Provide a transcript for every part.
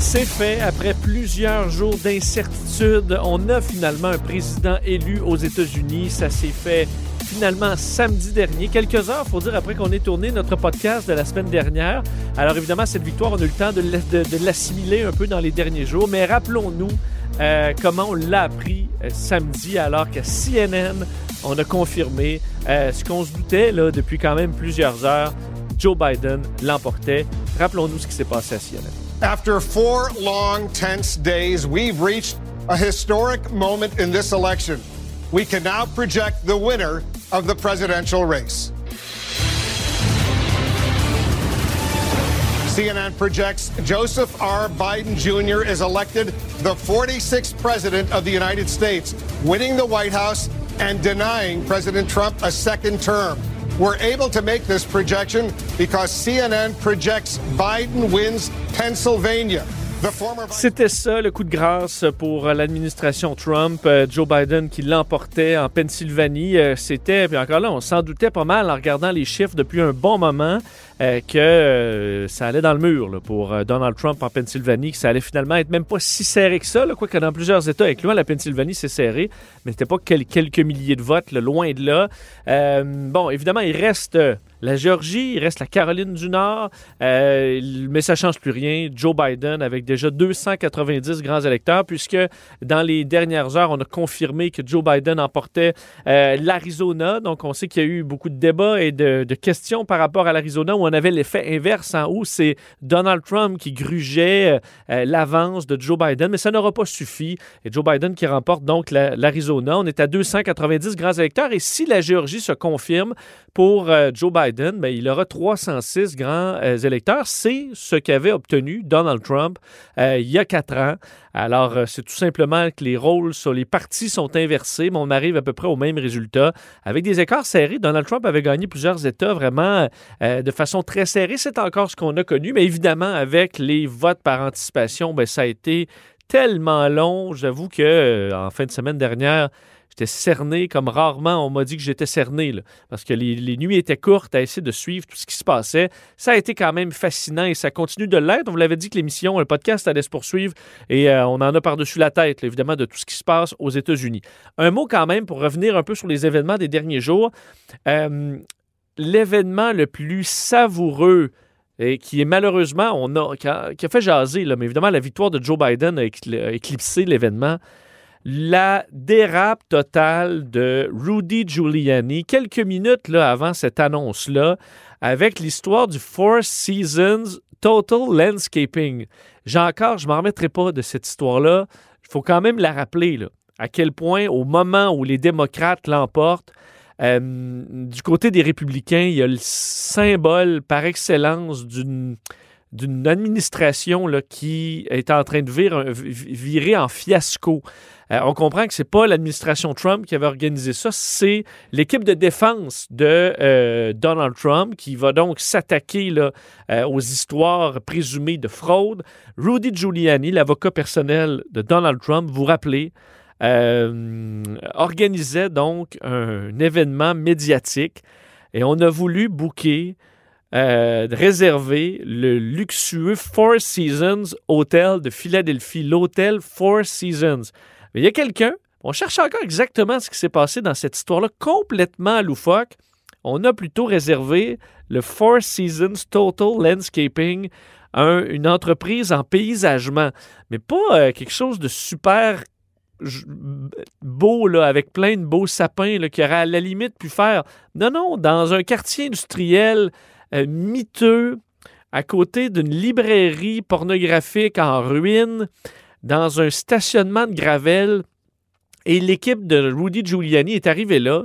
C'est fait après plusieurs jours d'incertitude. On a finalement un président élu aux États-Unis. Ça s'est fait finalement samedi dernier, quelques heures, faut dire, après qu'on ait tourné notre podcast de la semaine dernière. Alors évidemment, cette victoire, on a eu le temps de, l'assimiler un peu dans les derniers jours, mais rappelons-nous euh, comment on l'a appris euh, samedi, alors qu'à CNN, on a confirmé euh, ce qu'on se doutait depuis quand même plusieurs heures. Joe Biden l'emportait. Rappelons-nous ce qui s'est passé à CNN. After four long, tense days, we've reached a historic moment in this election. We can now project the winner of the presidential race. CNN projects Joseph R. Biden Jr. is elected the 46th president of the United States, winning the White House and denying President Trump a second term. We're able to make this projection because CNN projects Biden wins Pennsylvania. C'était ça le coup de grâce pour l'administration Trump. Euh, Joe Biden qui l'emportait en Pennsylvanie. Euh, C'était, puis encore là, on s'en doutait pas mal en regardant les chiffres depuis un bon moment euh, que ça allait dans le mur pour Donald Trump en Pennsylvanie, que ça allait finalement être même pas si serré que ça. Quoique dans plusieurs États, incluant la Pennsylvanie, c'est serré, mais c'était pas quel- quelques milliers de votes, loin de là. Bon, évidemment, il reste la Géorgie, il reste la Caroline du Nord, euh, mais ça change plus rien. Joe Biden avec déjà 290 grands électeurs, puisque dans les dernières heures, on a confirmé que Joe Biden emportait euh, l'Arizona. Donc, on sait qu'il y a eu beaucoup de débats et de, questions par rapport à l'Arizona, où on avait l'effet inverse en haut. C'est Donald Trump qui grugeait euh, l'avance de Joe Biden, mais ça n'aura pas suffi. Et Joe Biden qui remporte donc la- l'Arizona. On est à 290 grands électeurs. Et si la Géorgie se confirme pour Joe Biden, ben, il aura 306 grands euh, électeurs. C'est ce qu'avait obtenu Donald Trump euh, il y a quatre ans. Alors, euh, c'est tout simplement que les rôles sur les partis sont inversés, mais on arrive à peu près au même résultat. Avec des écarts serrés, Donald Trump avait gagné plusieurs États vraiment de façon très serrée. C'est encore ce qu'on a connu, mais évidemment, avec les votes par anticipation, ben, ça a été tellement long. J'avoue que en fin de semaine dernière, j'étais cerné comme rarement on m'a dit que j'étais cerné, parce que les, les nuits étaient courtes à essayer de suivre tout ce qui se passait. Ça a été quand même fascinant et ça continue de l'être. On vous l'avait dit que l'émission, le podcast allait se poursuivre et euh, on en a par-dessus la tête, évidemment, de tout ce qui se passe aux États-Unis. Un mot quand même pour revenir un peu sur les événements des derniers jours. Euh, L'événement le plus savoureux et qui est malheureusement, on a, qui a, fait jaser, mais évidemment, la victoire de Joe Biden a éclipsé l'événement. La dérape totale de Rudy Giuliani, quelques minutes avant cette annonce-là, avec l'histoire du Four Seasons Total Landscaping. J'ai encore, je ne m'en remettrai pas de cette histoire-là. Il faut quand même la rappeler, à quel point, au moment où les démocrates l'emportent, euh, du côté des républicains, il y a le symbole par excellence d'une d'une administration là, qui est en train de virer, virer en fiasco. Euh, on comprend que c'est pas l'administration Trump qui avait organisé ça, c'est l'équipe de défense de euh, Donald Trump qui va donc s'attaquer euh, aux histoires présumées de fraude. Rudy Giuliani, l'avocat personnel de Donald Trump, vous rappelez, organisait donc un, événement médiatique et on a voulu booker, euh, réserver le luxueux Four Seasons Hotel de Philadelphie, l'hôtel Four Seasons. Mais il y a quelqu'un, on cherche encore exactement ce qui s'est passé dans cette histoire-là, complètement loufoque. On a plutôt réservé le Four Seasons Total Landscaping une entreprise en paysagement, mais pas euh, quelque chose de super beau, là, avec plein de beaux sapins là, qui aurait à la limite pu faire. Non, non, dans un quartier industriel miteux, à côté d'une librairie pornographique en ruine, dans un stationnement de Gravel. Et l'équipe de Rudy Giuliani est arrivée là.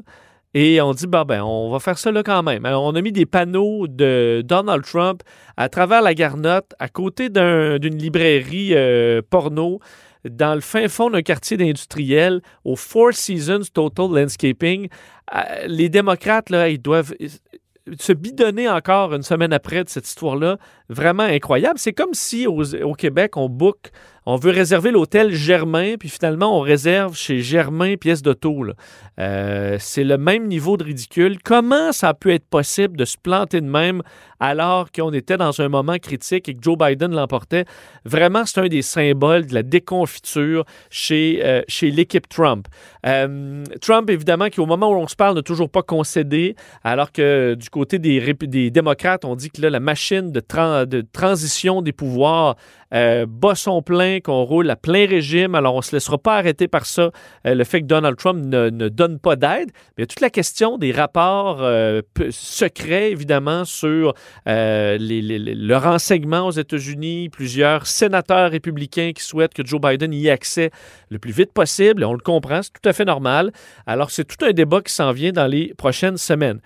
Et on dit, bah ben, on va faire ça là quand même. on a mis des panneaux de Donald Trump à travers la garnotte, à côté d'une librairie euh, porno, dans le fin fond d'un quartier d'industriel, au Four Seasons Total Landscaping. Euh, les démocrates, là, ils doivent se bidonner encore une semaine après de cette histoire-là, vraiment incroyable. C'est comme si au Québec, on book on veut réserver l'hôtel Germain, puis finalement, on réserve chez Germain pièce d'auto. Euh, c'est le même niveau de ridicule. Comment ça a pu être possible de se planter de même alors qu'on était dans un moment critique et que Joe Biden l'emportait? Vraiment, c'est un des symboles de la déconfiture chez, euh, chez l'équipe Trump. Euh, Trump, évidemment, qui au moment où on se parle n'a toujours pas concédé, alors que du côté des, des démocrates, on dit que la machine de, de transition des pouvoirs euh, bat son plein, qu'on roule à plein régime. Alors, on ne se laissera pas arrêter par ça, euh, le fait que Donald Trump ne, donne pas d'aide. Mais il y a toute la question des rapports euh, secrets, évidemment, sur le renseignement aux États-Unis. Plusieurs sénateurs républicains qui souhaitent que Joe Biden y ait accès le plus vite possible. on le comprend, c'est tout à fait normal. Alors, c'est tout un débat qui s'en vient dans les prochaines semaines.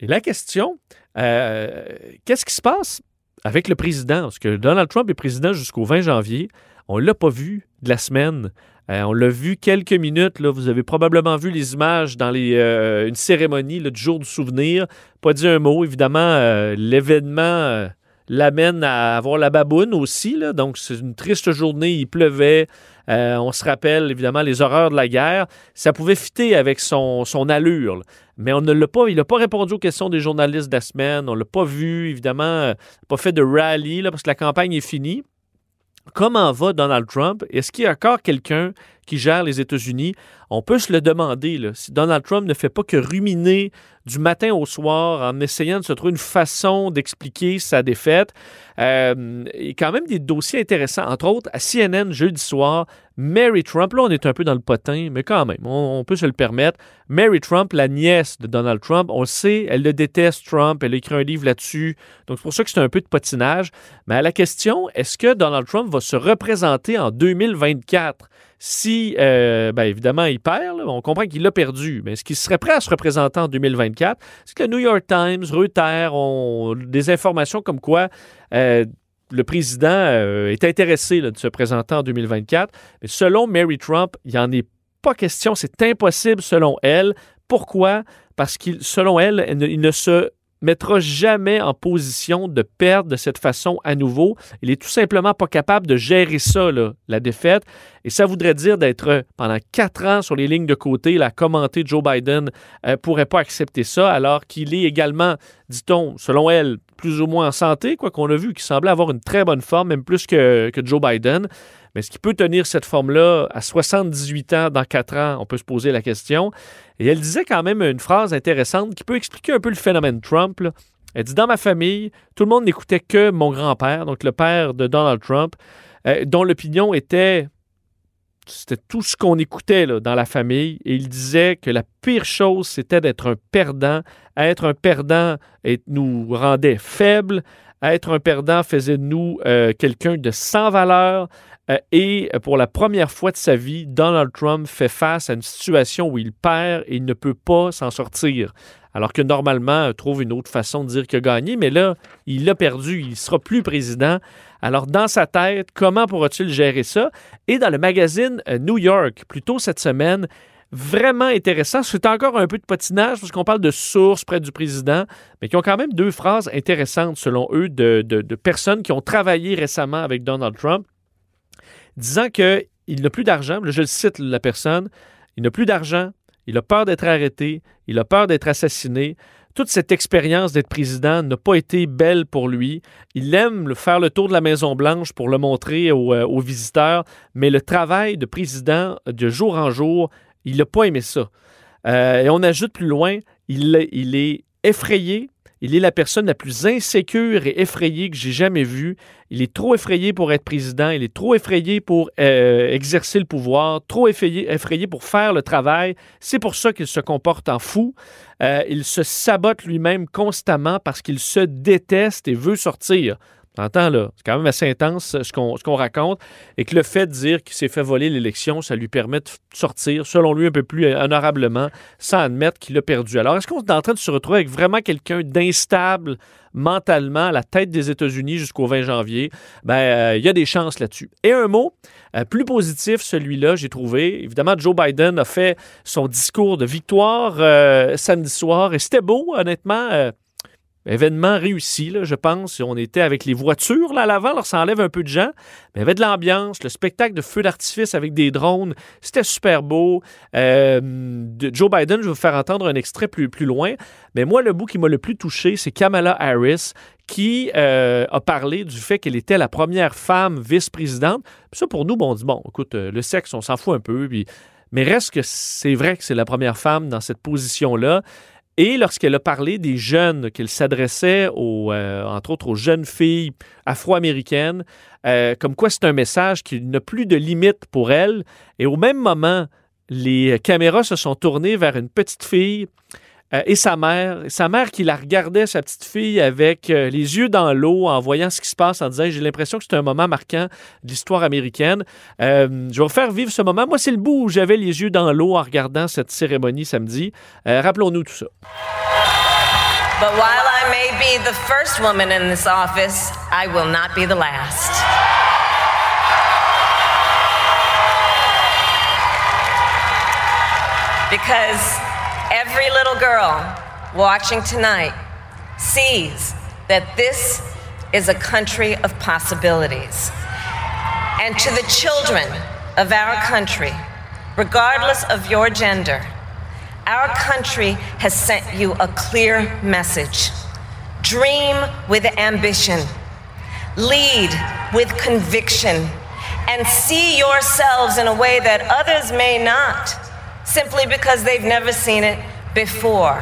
Et la question, qu'est-ce qui se passe avec le président, parce que Donald Trump est président jusqu'au 20 janvier. On ne l'a pas vu de la semaine. Euh, on l'a vu quelques minutes. Là. Vous avez probablement vu les images dans les, euh, une cérémonie du jour du souvenir. Pas dit un mot. Évidemment, euh, l'événement l'amène à avoir la baboune aussi. Là. Donc, c'est une triste journée. Il pleuvait. On se rappelle évidemment les horreurs de la guerre. Ça pouvait fitter avec son, son allure. Mais on ne l'a pas, il n'a pas répondu aux questions des journalistes de la semaine. On ne l'a pas vu, évidemment, euh, pas fait de rallye là, parce que la campagne est finie. Comment va Donald Trump? Est-ce qu'il y a encore quelqu'un qui gère les États-Unis? On peut se le demander. Si Donald Trump ne fait pas que ruminer du matin au soir en essayant de se trouver une façon d'expliquer sa défaite, euh, il y a quand même des dossiers intéressants. Entre autres, à CNN jeudi soir, Mary Trump, là on est un peu dans le potin, mais quand même, on, peut se le permettre. Mary Trump, la nièce de Donald Trump, on le sait, elle le déteste Trump, elle a écrit un livre là-dessus, donc c'est pour ça que c'est un peu de potinage. Mais à la question, est-ce que Donald Trump va se représenter en 2024? Si, euh, ben évidemment, il perd, on comprend qu'il l'a perdu, mais est-ce qu'il serait prêt à se représenter en 2024? Est-ce que le New York Times, Reuters ont des informations comme quoi euh, le président euh, est intéressé de se présenter en 2024. Mais selon Mary Trump, il n'y en est pas question. C'est impossible selon elle. Pourquoi? Parce qu'il, selon elle, il ne se mettra jamais en position de perdre de cette façon à nouveau. Il est tout simplement pas capable de gérer ça, la défaite. Et ça voudrait dire d'être pendant quatre ans sur les lignes de côté, la commenter Joe Biden ne euh, pourrait pas accepter ça, alors qu'il est également, dit-on, selon elle, plus ou moins en santé, quoi qu'on a vu, qu'il semblait avoir une très bonne forme, même plus que Joe Biden. Mais est-ce qu'il peut tenir cette forme-là à 78 ans, dans 4 ans? On peut se poser la question. Et elle disait quand même une phrase intéressante qui peut expliquer un peu le phénomène Trump. Elle dit Dans ma famille, tout le monde n'écoutait que mon grand-père, donc le père de Donald Trump, euh, dont l'opinion était. C'était tout ce qu'on écoutait dans la famille. Et il disait que la pire chose, c'était d'être un perdant. Être un perdant nous rendait faibles. Être un perdant faisait de nous euh, quelqu'un de sans valeur. Euh, et pour la première fois de sa vie, Donald Trump fait face à une situation où il perd et il ne peut pas s'en sortir. Alors que normalement, il trouve une autre façon de dire qu'il a gagné, mais là, il a perdu, il ne sera plus président. Alors, dans sa tête, comment pourra-t-il gérer ça? Et dans le magazine euh, New York, plus tôt cette semaine, vraiment intéressant. C'est encore un peu de patinage parce qu'on parle de sources près du président, mais qui ont quand même deux phrases intéressantes selon eux de, de personnes qui ont travaillé récemment avec Donald Trump disant qu'il n'a plus d'argent. Je le cite, la personne. Il n'a plus d'argent. Il a peur d'être arrêté. Il a peur d'être assassiné. Toute cette expérience d'être président n'a pas été belle pour lui. Il aime faire le tour de la Maison-Blanche pour le montrer aux, euh, visiteurs, mais le travail de président de jour en jour, il n'a pas aimé ça. Euh, et on ajoute plus loin, il est effrayé. Il est la personne la plus insécure et effrayée que j'ai jamais vue. Il est trop effrayé pour être président. Il est trop effrayé pour euh, exercer le pouvoir. Trop effrayé, effrayé pour faire le travail. C'est pour ça qu'il se comporte en fou. Euh, il se sabote lui-même constamment parce qu'il se déteste et veut sortir. T'entends, là? C'est quand même assez intense ce qu'on ce qu'on raconte. Et que le fait de dire qu'il s'est fait voler l'élection, ça lui permet de sortir, selon lui, un peu plus honorablement, sans admettre qu'il a perdu. Alors, est-ce qu'on est en train de se retrouver avec vraiment quelqu'un d'instable mentalement à la tête des États-Unis jusqu'au 20 janvier? Ben, euh, il y a des chances là-dessus. Et un mot, euh, plus positif, celui-là, j'ai trouvé. Évidemment, Joe Biden a fait son discours de victoire euh, samedi soir et c'était beau, honnêtement. Événement réussi, là, je pense. On était avec les voitures là, à l'avant, alors ça enlève un peu de gens. Mais il y avait de l'ambiance, le spectacle de feux d'artifice avec des drones, c'était super beau. Euh, Joe Biden, je vais vous faire entendre un extrait plus, plus loin. Mais moi, le bout qui m'a le plus touché, c'est Kamala Harris qui euh, a parlé du fait qu'elle était la première femme vice-présidente. Ça, pour nous, bon, on dit, bon, écoute, euh, le sexe, on s'en fout un peu. Puis... Mais reste que c'est vrai que c'est la première femme dans cette position-là. Et lorsqu'elle a parlé des jeunes, qu'elle s'adressait aux, euh, entre autres aux jeunes filles afro-américaines, euh, comme quoi c'est un message qui n'a plus de limite pour elle. Et au même moment, les caméras se sont tournées vers une petite fille euh, et sa mère. Sa mère qui la regardait, sa petite fille, avec euh, les yeux dans l'eau, en voyant ce qui se passe, en disant J'ai l'impression que c'est un moment marquant de l'histoire américaine. Euh, je vais vous faire vivre ce moment. Moi, c'est le bout où j'avais les yeux dans l'eau en regardant cette cérémonie samedi. Rappelons-nous tout ça. But while I may be the first woman in this office, I will not be the last. Because every little girl watching tonight sees that this is a country of possibilities. And to the children of our country, regardless of your gender, our country has sent you a clear message. Dream with ambition, lead with conviction, and see yourselves in a way that others may not, simply because they've never seen it before.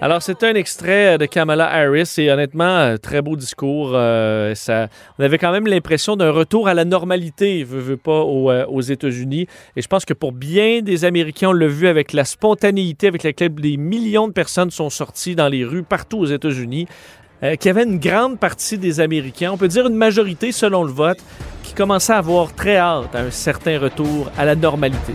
Alors, c'est un extrait de Kamala Harris et honnêtement, euh, très beau discours. Euh, on avait quand même l'impression d'un retour à la normalité, veut, veut pas, aux, euh, aux États-Unis. Et je pense que pour bien des Américains, on l'a vu avec la spontanéité avec laquelle des millions de personnes sont sorties dans les rues partout aux États-Unis, euh, qu'il y avait une grande partie des Américains, on peut dire une majorité selon le vote, qui commençait à avoir très hâte à un certain retour à la normalité.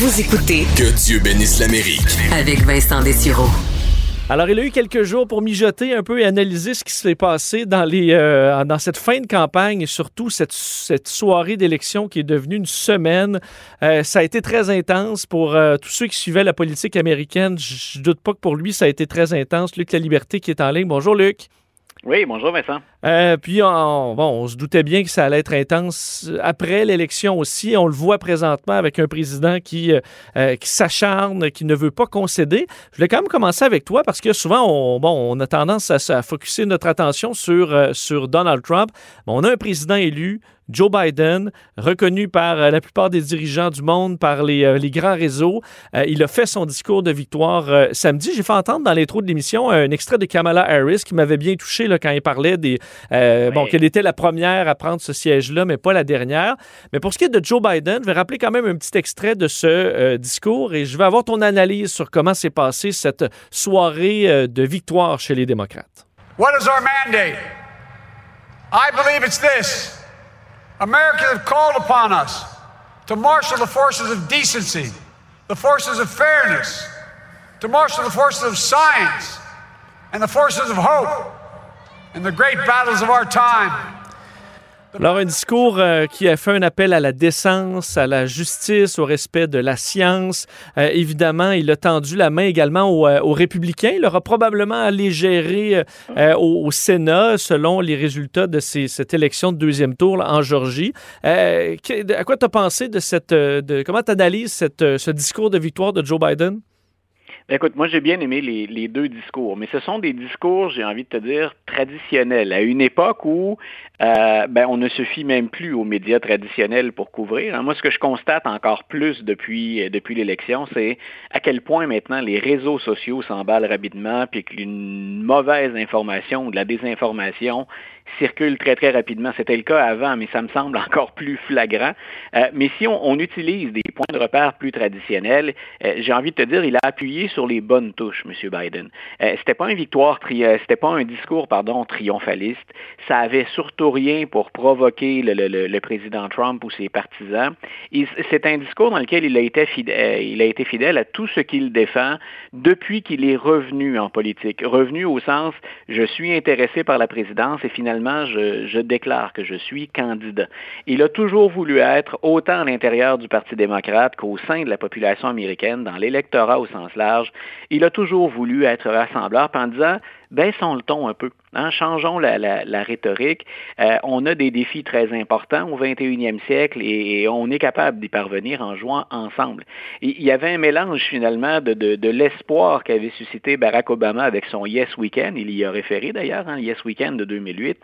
Vous écoutez Que Dieu bénisse l'Amérique. avec Vincent Dessureau. Alors, il a eu quelques jours pour mijoter un peu et analyser ce qui s'est passé dans, les, euh, dans cette fin de campagne et surtout cette, cette soirée d'élection qui est devenue une semaine. Euh, ça a été très intense pour euh, tous ceux qui suivaient la politique américaine. Je je doute pas que pour lui, ça a été très intense. Luc La Liberté qui est en ligne. Bonjour, Luc. Oui, bonjour Vincent. Euh, puis, on, bon, on se doutait bien que ça allait être intense après l'élection aussi. On le voit présentement avec un président qui, euh, euh, qui s'acharne, qui ne veut pas concéder. Je voulais quand même commencer avec toi parce que souvent, on, bon, on a tendance à, à focuser notre attention sur, sur Donald Trump. On a un président élu, Joe Biden, reconnu par euh, la plupart des dirigeants du monde, par les, euh, les grands réseaux. Euh, il a fait son discours de victoire euh, samedi. J'ai fait entendre dans l'intro de l'émission un extrait de Kamala Harris qui m'avait bien touché là, quand il parlait des. euh, Bon, qu'elle était la première à prendre ce siège-là, mais pas la dernière. Mais pour ce qui est de Joe Biden, je vais rappeler quand même un petit extrait de ce euh, discours et je vais avoir ton analyse sur comment s'est passée cette soirée euh, de victoire chez les démocrates. What is our mandate? I believe it's this America has called upon us to marshal the forces of decency, the forces of fairness, to marshal the forces of science, and the forces of hope in the great battles of our time. Alors, un discours euh, qui a fait un appel à la décence, à la justice, au respect de la science. Euh, évidemment, il a tendu la main également aux, euh, républicains. Il aura probablement allé gérer euh, au, Sénat, selon les résultats de cette élection de deuxième tour en Georgie. À quoi tu as pensé de cette... De, comment tu analyses ce discours de victoire de Joe Biden? Écoute, moi j'ai bien aimé les, les, deux discours, mais ce sont des discours, j'ai envie de te dire, traditionnels, à une époque où euh, ben, on ne se fie même plus aux médias traditionnels pour couvrir. Hein. Moi, ce que je constate encore plus depuis, euh, depuis l'élection, c'est à quel point maintenant les réseaux sociaux s'emballent rapidement, puis qu'une mauvaise information ou de la désinformation circule très, très rapidement. C'était le cas avant, mais ça me semble encore plus flagrant. Euh, mais si on, on, utilise des points de repère plus traditionnels, euh, j'ai envie de te dire, il a appuyé sur les bonnes touches, M. Biden. Euh, c'était pas une victoire, c'était pas un discours, pardon, triomphaliste. Ça avait surtout rien pour provoquer le, le, le président Trump ou ses partisans. C'est un discours dans lequel il a été fidèle, il a été fidèle à tout ce qu'il défend depuis qu'il est revenu en politique. Revenu au sens, je suis intéressé par la présidence et finalement je, je, déclare que je suis candidat. Il a toujours voulu être, autant à l'intérieur du Parti démocrate qu'au sein de la population américaine, dans l'électorat au sens large, il a toujours voulu être rassembleur en disant, baissons le ton un peu. Hein, changeons la, rhétorique. Euh, on a des défis très importants au 21e siècle et, on est capable d'y parvenir en jouant ensemble. Il y avait un mélange finalement de l'espoir qu'avait suscité Barack Obama avec son Yes Weekend. Il y a référé d'ailleurs, hein, Yes Weekend de 2008.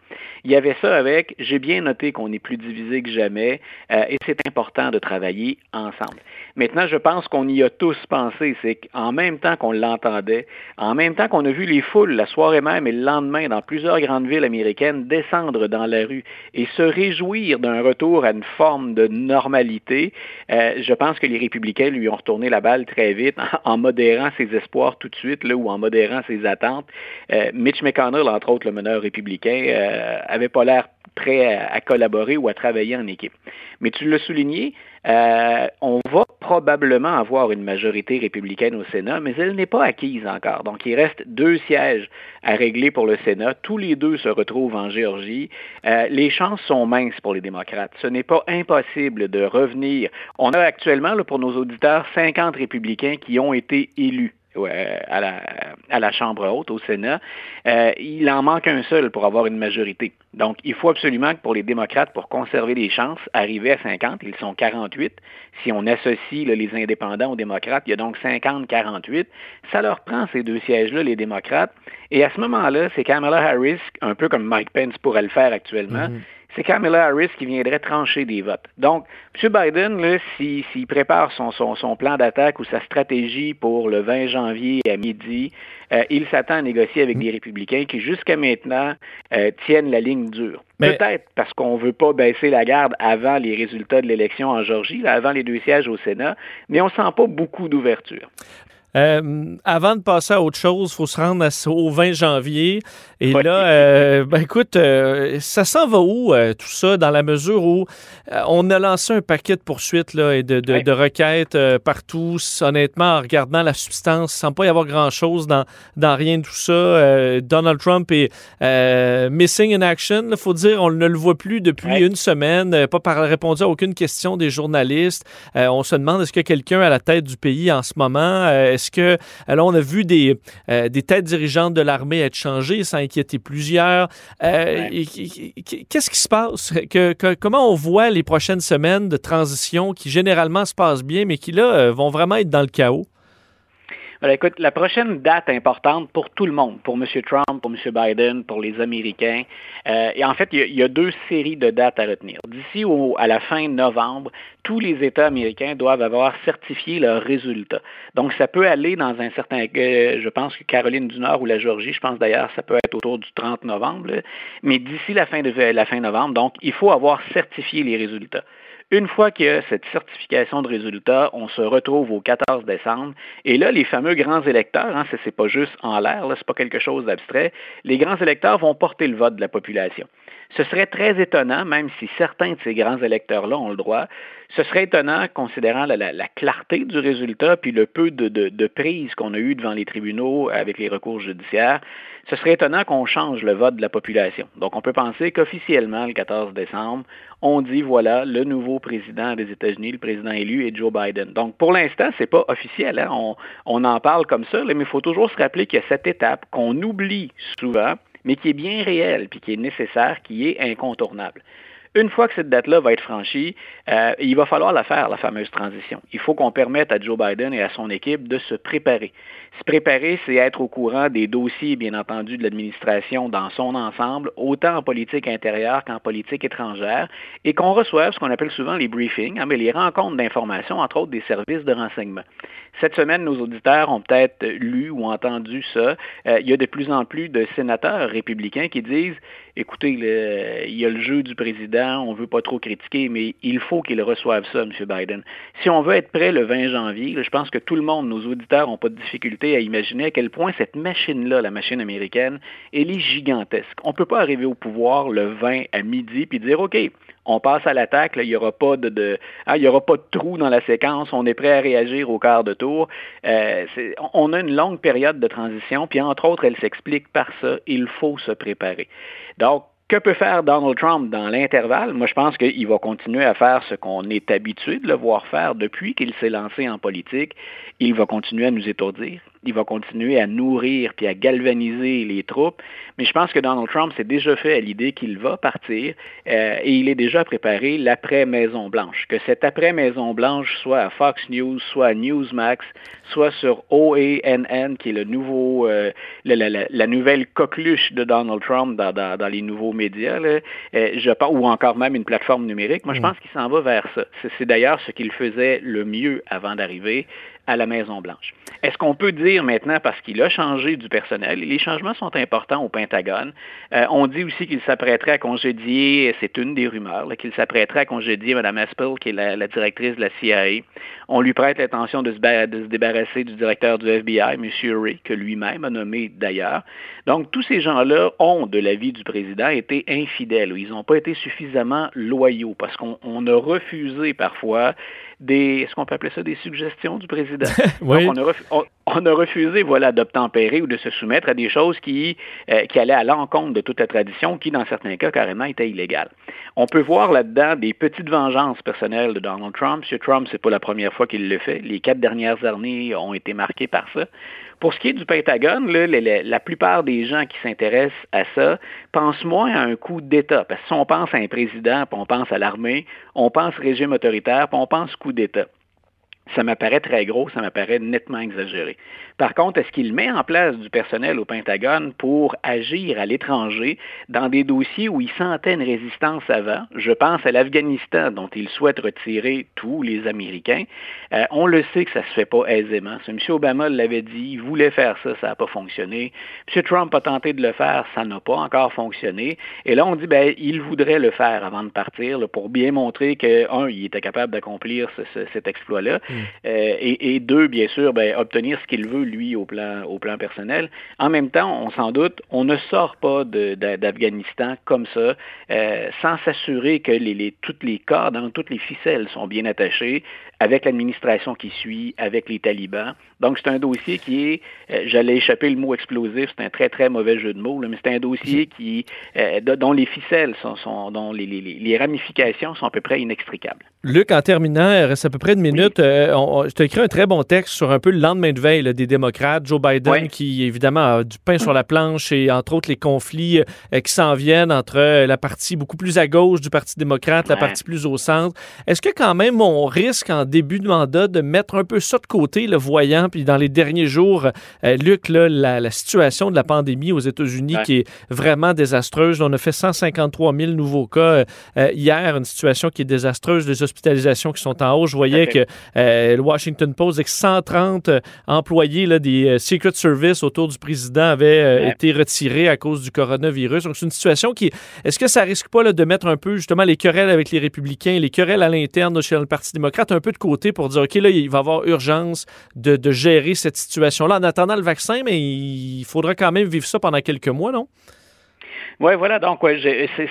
Il y avait ça avec, j'ai bien noté qu'on est plus divisé que jamais euh, et c'est important de travailler ensemble. Maintenant, je pense qu'on y a tous pensé, c'est qu'en même temps qu'on l'entendait, en même temps qu'on a vu les foules la soirée même et le lendemain dans plusieurs grandes villes américaines descendre dans la rue et se réjouir d'un retour à une forme de normalité, euh, je pense que les républicains lui ont retourné la balle très vite en, modérant ses espoirs tout de suite là, ou en modérant ses attentes. Euh, Mitch McConnell, entre autres le meneur républicain, euh, pas l'air prêt à, collaborer ou à travailler en équipe. Mais tu l'as souligné, euh, on va probablement avoir une majorité républicaine au Sénat, mais elle n'est pas acquise encore. Donc, il reste deux sièges à régler pour le Sénat. Tous les deux se retrouvent en Géorgie. Euh, les chances sont minces pour les démocrates. Ce n'est pas impossible de revenir. On a actuellement, pour nos auditeurs, 50 républicains qui ont été élus à la, à la Chambre haute, au Sénat, euh, il en manque un seul pour avoir une majorité. Donc, il faut absolument que pour les démocrates, pour conserver les chances, arriver à 50, ils sont 48. Si on associe là, les indépendants aux démocrates, il y a donc 50-48. Ça leur prend ces deux sièges-là, les démocrates. Et à ce moment-là, c'est Kamala Harris, un peu comme Mike Pence pourrait le faire actuellement, mm -hmm c'est Kamala Harris qui viendrait trancher des votes. Donc, M. Biden, s'il si, prépare son, son, son plan d'attaque ou sa stratégie pour le 20 janvier à midi, euh, il s'attend à négocier avec des républicains qui, jusqu'à maintenant, euh, tiennent la ligne dure. Peut-être parce qu'on ne veut pas baisser la garde avant les résultats de l'élection en Georgie, avant les deux sièges au Sénat, mais on ne sent pas beaucoup d'ouverture. Euh, avant de passer à autre chose, il faut se rendre à, au 20 janvier. Et ouais. là, euh, ben écoute, euh, ça s'en va où tout ça dans la mesure où on a lancé un paquet de poursuites là, et de, de, ouais. de requêtes partout. Honnêtement, en regardant la substance, semble pas y avoir grand-chose dans, dans rien de tout ça. Donald Trump est missing in action. Il faut dire, on ne le voit plus depuis ouais. une semaine, pas par répondu à aucune question des journalistes. on se demande est-ce qu'il y a quelqu'un à la tête du pays en ce moment? Est-ce que là, on a vu des, euh, des têtes dirigeantes de l'armée être changées, ça a inquiété plusieurs. Euh, ouais. Qu'est-ce qui se passe? Que, que, comment on voit les prochaines semaines de transition qui généralement se passent bien, mais qui là euh, vont vraiment être dans le chaos? Alors, écoute, la prochaine date importante pour tout le monde, pour M. Trump, pour M. Biden, pour les Américains, euh, et en fait, il y, a, il y, a, deux séries de dates à retenir. D'ici à la fin novembre, tous les États américains doivent avoir certifié leurs résultats. Donc, ça peut aller dans un certain, euh, je pense que Caroline du Nord ou la Georgie, je pense d'ailleurs, ça peut être autour du 30 novembre, mais d'ici la fin de la fin novembre, donc, il faut avoir certifié les résultats. Une fois qu'il y a cette certification de résultats, on se retrouve au 14 décembre. Et là, les fameux grands électeurs, hein, ce n'est pas juste en l'air, ce n'est pas quelque chose d'abstrait, les grands électeurs vont porter le vote de la population. Ce serait très étonnant, même si certains de ces grands électeurs-là ont le droit, Ce serait étonnant, considérant la, la, clarté du résultat, puis le peu de, prise qu'on a eu devant les tribunaux avec les recours judiciaires, ce serait étonnant qu'on change le vote de la population. Donc, on peut penser qu'officiellement, le 14 décembre, on dit, voilà, le nouveau président des États-Unis, le président élu est Joe Biden. Donc, pour l'instant, c'est pas officiel. Hein? On, en parle comme ça, mais il faut toujours se rappeler qu'il y a cette étape qu'on oublie souvent, mais qui est bien réelle, puis qui est nécessaire, qui est incontournable. Une fois que cette date-là va être franchie, euh, il va falloir la faire, la fameuse transition. Il faut qu'on permette à Joe Biden et à son équipe de se préparer. Se préparer, c'est être au courant des dossiers, bien entendu, de l'administration dans son ensemble, autant en politique intérieure qu'en politique étrangère, et qu'on reçoive ce qu'on appelle souvent les briefings, hein, mais les rencontres d'information, entre autres des services de renseignement. Cette semaine, nos auditeurs ont peut-être lu ou entendu ça. Euh, il y a de plus en plus de sénateurs républicains qui disent écoutez, il y a le jeu du président, on ne veut pas trop critiquer, mais il faut qu'il reçoive ça, M. Biden. Si on veut être prêt le 20 janvier, je pense que tout le monde, nos auditeurs, n'ont pas de difficulté à imaginer à quel point cette machine-là, la machine américaine, elle est gigantesque. On ne peut pas arriver au pouvoir le 20 à midi puis dire, OK, on passe à l'attaque, il n'y aura pas de, hein, aura pas de trou dans la séquence, on est prêt à réagir au quart de tour. Euh, on a une longue période de transition, puis entre autres, elle s'explique par ça, il faut se préparer. Donc, que peut faire Donald Trump dans l'intervalle? Moi, je pense qu'il va continuer à faire ce qu'on est habitué de le voir faire depuis qu'il s'est lancé en politique. Il va continuer à nous étourdir il va continuer à nourrir puis à galvaniser les troupes. Mais je pense que Donald Trump s'est déjà fait à l'idée qu'il va partir euh, et il est déjà préparé l'après Maison Blanche. Que cette après Maison Blanche soit à Fox News, soit à Newsmax, soit sur OANN, qui est le nouveau, euh, la, nouvelle coqueluche de Donald Trump dans, les nouveaux médias, là, euh, je ou encore même une plateforme numérique. Moi, je mm. pense qu'il s'en va vers ça. C'est d'ailleurs ce qu'il faisait le mieux avant d'arriver à la Maison-Blanche. Est-ce qu'on peut dire maintenant, parce qu'il a changé du personnel, les changements sont importants au Pentagone, euh, on dit aussi qu'il s'apprêterait à congédier, c'est une des rumeurs, qu'il s'apprêterait à congédier Mme Espel, qui est la, directrice de la CIA. On lui prête l'intention de, de se, débarrasser du directeur du FBI, M. Ray, que lui-même a nommé d'ailleurs. Donc, tous ces gens-là ont, de l'avis du président, été infidèles. Ils n'ont pas été suffisamment loyaux parce qu'on a refusé parfois des, est-ce qu'on peut appeler ça des suggestions du président? oui. Donc, on, a refusé, voilà, d'obtempérer ou de se soumettre à des choses qui, euh, qui allaient à l'encontre de toute la tradition, qui, dans certains cas, carrément, étaient illégales. On peut voir là-dedans des petites vengeances personnelles de Donald Trump. M. Trump, c'est pas la première fois qu'il le fait. Les quatre dernières années ont été marquées par ça. Pour ce qui est du Pentagone, la, plupart des gens qui s'intéressent à ça pensent moins à un coup d'État. Parce que si on pense à un président, puis on pense à l'armée, on pense régime autoritaire, puis on pense coup d'État ça m'apparaît très gros, ça m'apparaît nettement exagéré. Par contre, est-ce qu'il met en place du personnel au Pentagone pour agir à l'étranger dans des dossiers où il sentait une résistance avant? Je pense à l'Afghanistan, dont il souhaite retirer tous les Américains. Euh, on le sait que ça se fait pas aisément. M. Obama l'avait dit, il voulait faire ça, ça n'a pas fonctionné. M. Trump a tenté de le faire, ça n'a pas encore fonctionné. Et là, on dit, ben, il voudrait le faire avant de partir, pour bien montrer que, un, il était capable d'accomplir cet exploit-là. Euh, et, deux, bien sûr, ben, obtenir ce qu'il veut, lui, au plan, personnel. En même temps, on s'en doute, on ne sort pas d'Afghanistan comme ça euh, sans s'assurer que toutes les cordes, dans toutes les ficelles sont bien attachées avec l'administration qui suit, avec les talibans. Donc, c'est un dossier qui est, euh, j'allais échapper le mot explosif, c'est un très, très mauvais jeu de mots, mais c'est un dossier qui, dont les ficelles sont, sont dont les, les, les, ramifications sont à peu près inextricables. Luc, en terminant, il reste à peu près une minute je t'ai écrit un très bon texte sur un peu le lendemain de veille des démocrates. Joe Biden, qui évidemment a du pain sur la planche et entre autres les conflits euh, qui s'en viennent entre euh, la partie beaucoup plus à gauche du Parti démocrate, la partie plus au centre. Est-ce que quand même on risque en début de mandat de mettre un peu ça de côté, le voyant, puis dans les derniers jours, euh, Luc, là, la, situation de la pandémie aux États-Unis qui est vraiment désastreuse. On a fait 153 000 nouveaux cas hier, une situation qui est désastreuse, des hospitalisations qui sont en hausse. Je voyais que le Washington Post que 130 euh, employés là, des euh, Secret Service autour du président avaient euh, été retirés à cause du coronavirus. Donc, c'est une situation qui. Est-ce que ça risque pas là, de mettre un peu, justement, les querelles avec les républicains, les querelles à l'interne chez le Parti démocrate, un peu de côté pour dire, OK, là, il va y avoir urgence de, de gérer cette situation-là en attendant le vaccin, mais il faudra quand même vivre ça pendant quelques mois, non? Oui, voilà. Donc,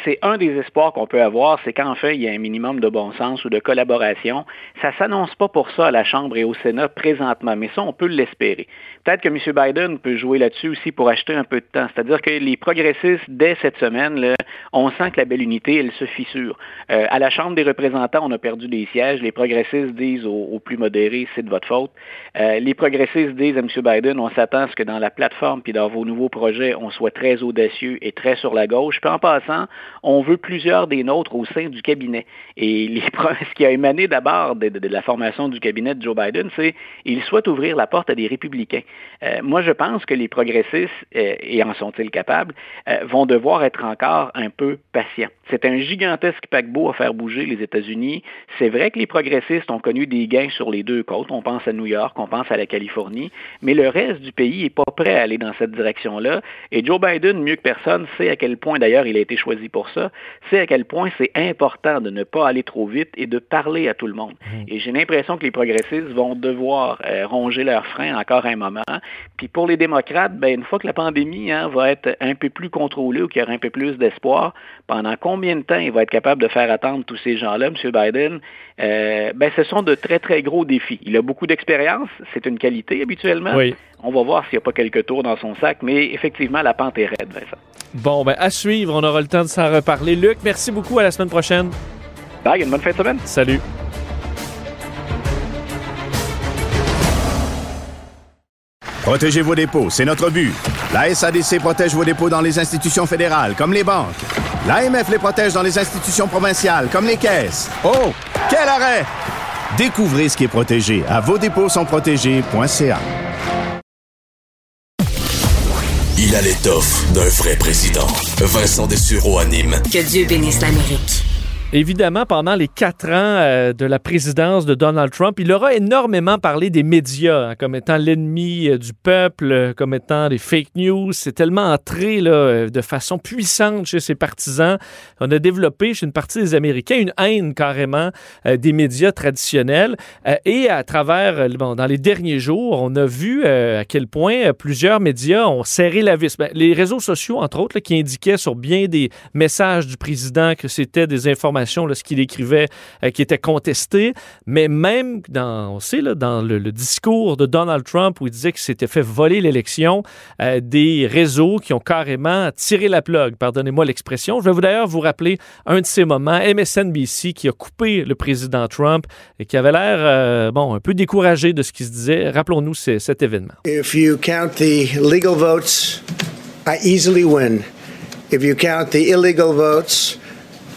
c'est un des espoirs qu'on peut avoir, c'est qu'enfin, il y a un minimum de bon sens ou de collaboration. Ça ne s'annonce pas pour ça à la Chambre et au Sénat présentement, mais ça, on peut l'espérer. Peut-être que M. Biden peut jouer là-dessus aussi pour acheter un peu de temps. C'est-à-dire que les progressistes, dès cette semaine, on sent que la belle unité, elle se fissure. Euh, à la Chambre des représentants, on a perdu des sièges. Les progressistes disent aux, plus modérés, c'est de votre faute. Euh, les progressistes disent à M. Biden, on s'attend à ce que dans la plateforme puis dans vos nouveaux projets, on soit très audacieux et très sur la gauche. Puis en passant, on veut plusieurs des nôtres au sein du cabinet. Et les, ce qui a émané d'abord de, la formation du cabinet de Joe Biden, c'est qu'il souhaite ouvrir la porte à des républicains. Euh, moi, je pense que les progressistes, euh, et en sont-ils capables, euh, vont devoir être encore un peu patients. C'est un gigantesque paquebot à faire bouger les États-Unis. C'est vrai que les progressistes ont connu des gains sur les deux côtes. On pense à New York, on pense à la Californie, mais le reste du pays n'est pas prêt à aller dans cette direction-là. Et Joe Biden, mieux que personne, sait à quel point, d'ailleurs, il a été choisi pour ça, sait à quel point c'est important de ne pas aller trop vite et de parler à tout le monde. Mmh. Et j'ai l'impression que les progressistes vont devoir ronger leurs freins encore un moment puis pour les démocrates, ben, une fois que la pandémie hein, va être un peu plus contrôlée ou qu'il y aura un peu plus d'espoir, pendant combien de temps il va être capable de faire attendre tous ces gens-là, M. Biden? Euh, ben, ce sont de très, très gros défis. Il a beaucoup d'expérience, c'est une qualité habituellement. On va voir s'il n'y a pas quelques tours dans son sac, mais effectivement, la pente est raide, Vincent. Bon, ben, à suivre, on aura le temps de s'en reparler. Luc, merci beaucoup, à la semaine prochaine. Bye, une bonne fin de semaine. Salut. Protégez vos dépôts, c'est notre but. La SADC protège vos dépôts dans les institutions fédérales, comme les banques. L'AMF les protège dans les institutions provinciales, comme les caisses. Oh, quel arrêt! Découvrez ce qui est protégé à vos dépôts sont protégés.ca. Il a l'étoffe d'un vrai président. Vincent Dessureau anime. Que Dieu bénisse l'Amérique. Évidemment, pendant les quatre ans euh, de la présidence de Donald Trump, il aura énormément parlé des médias hein, comme étant l'ennemi euh, du peuple, euh, comme étant des fake news. C'est tellement entré là, de façon puissante chez ses partisans. On a développé chez une partie des Américains une haine carrément des médias traditionnels. et à travers, dans les derniers jours, on a vu à quel point plusieurs médias ont serré la vis. Ben, les réseaux sociaux, entre autres, qui indiquaient sur bien des messages du président que c'était des informations ce qu'il écrivait euh, qui était contesté, mais même dans, on là, dans le, discours de Donald Trump où il disait qu'il s'était fait voler l'élection, euh, des réseaux qui ont carrément tiré la plug, pardonnez-moi l'expression. Je vais vous d'ailleurs vous rappeler un de ces moments, MSNBC qui a coupé le président Trump et qui avait l'air, euh, bon, un peu découragé de ce qu'il se disait. Rappelons-nous cet événement. If you count the legal votes, I easily win. If you count the illegal votes,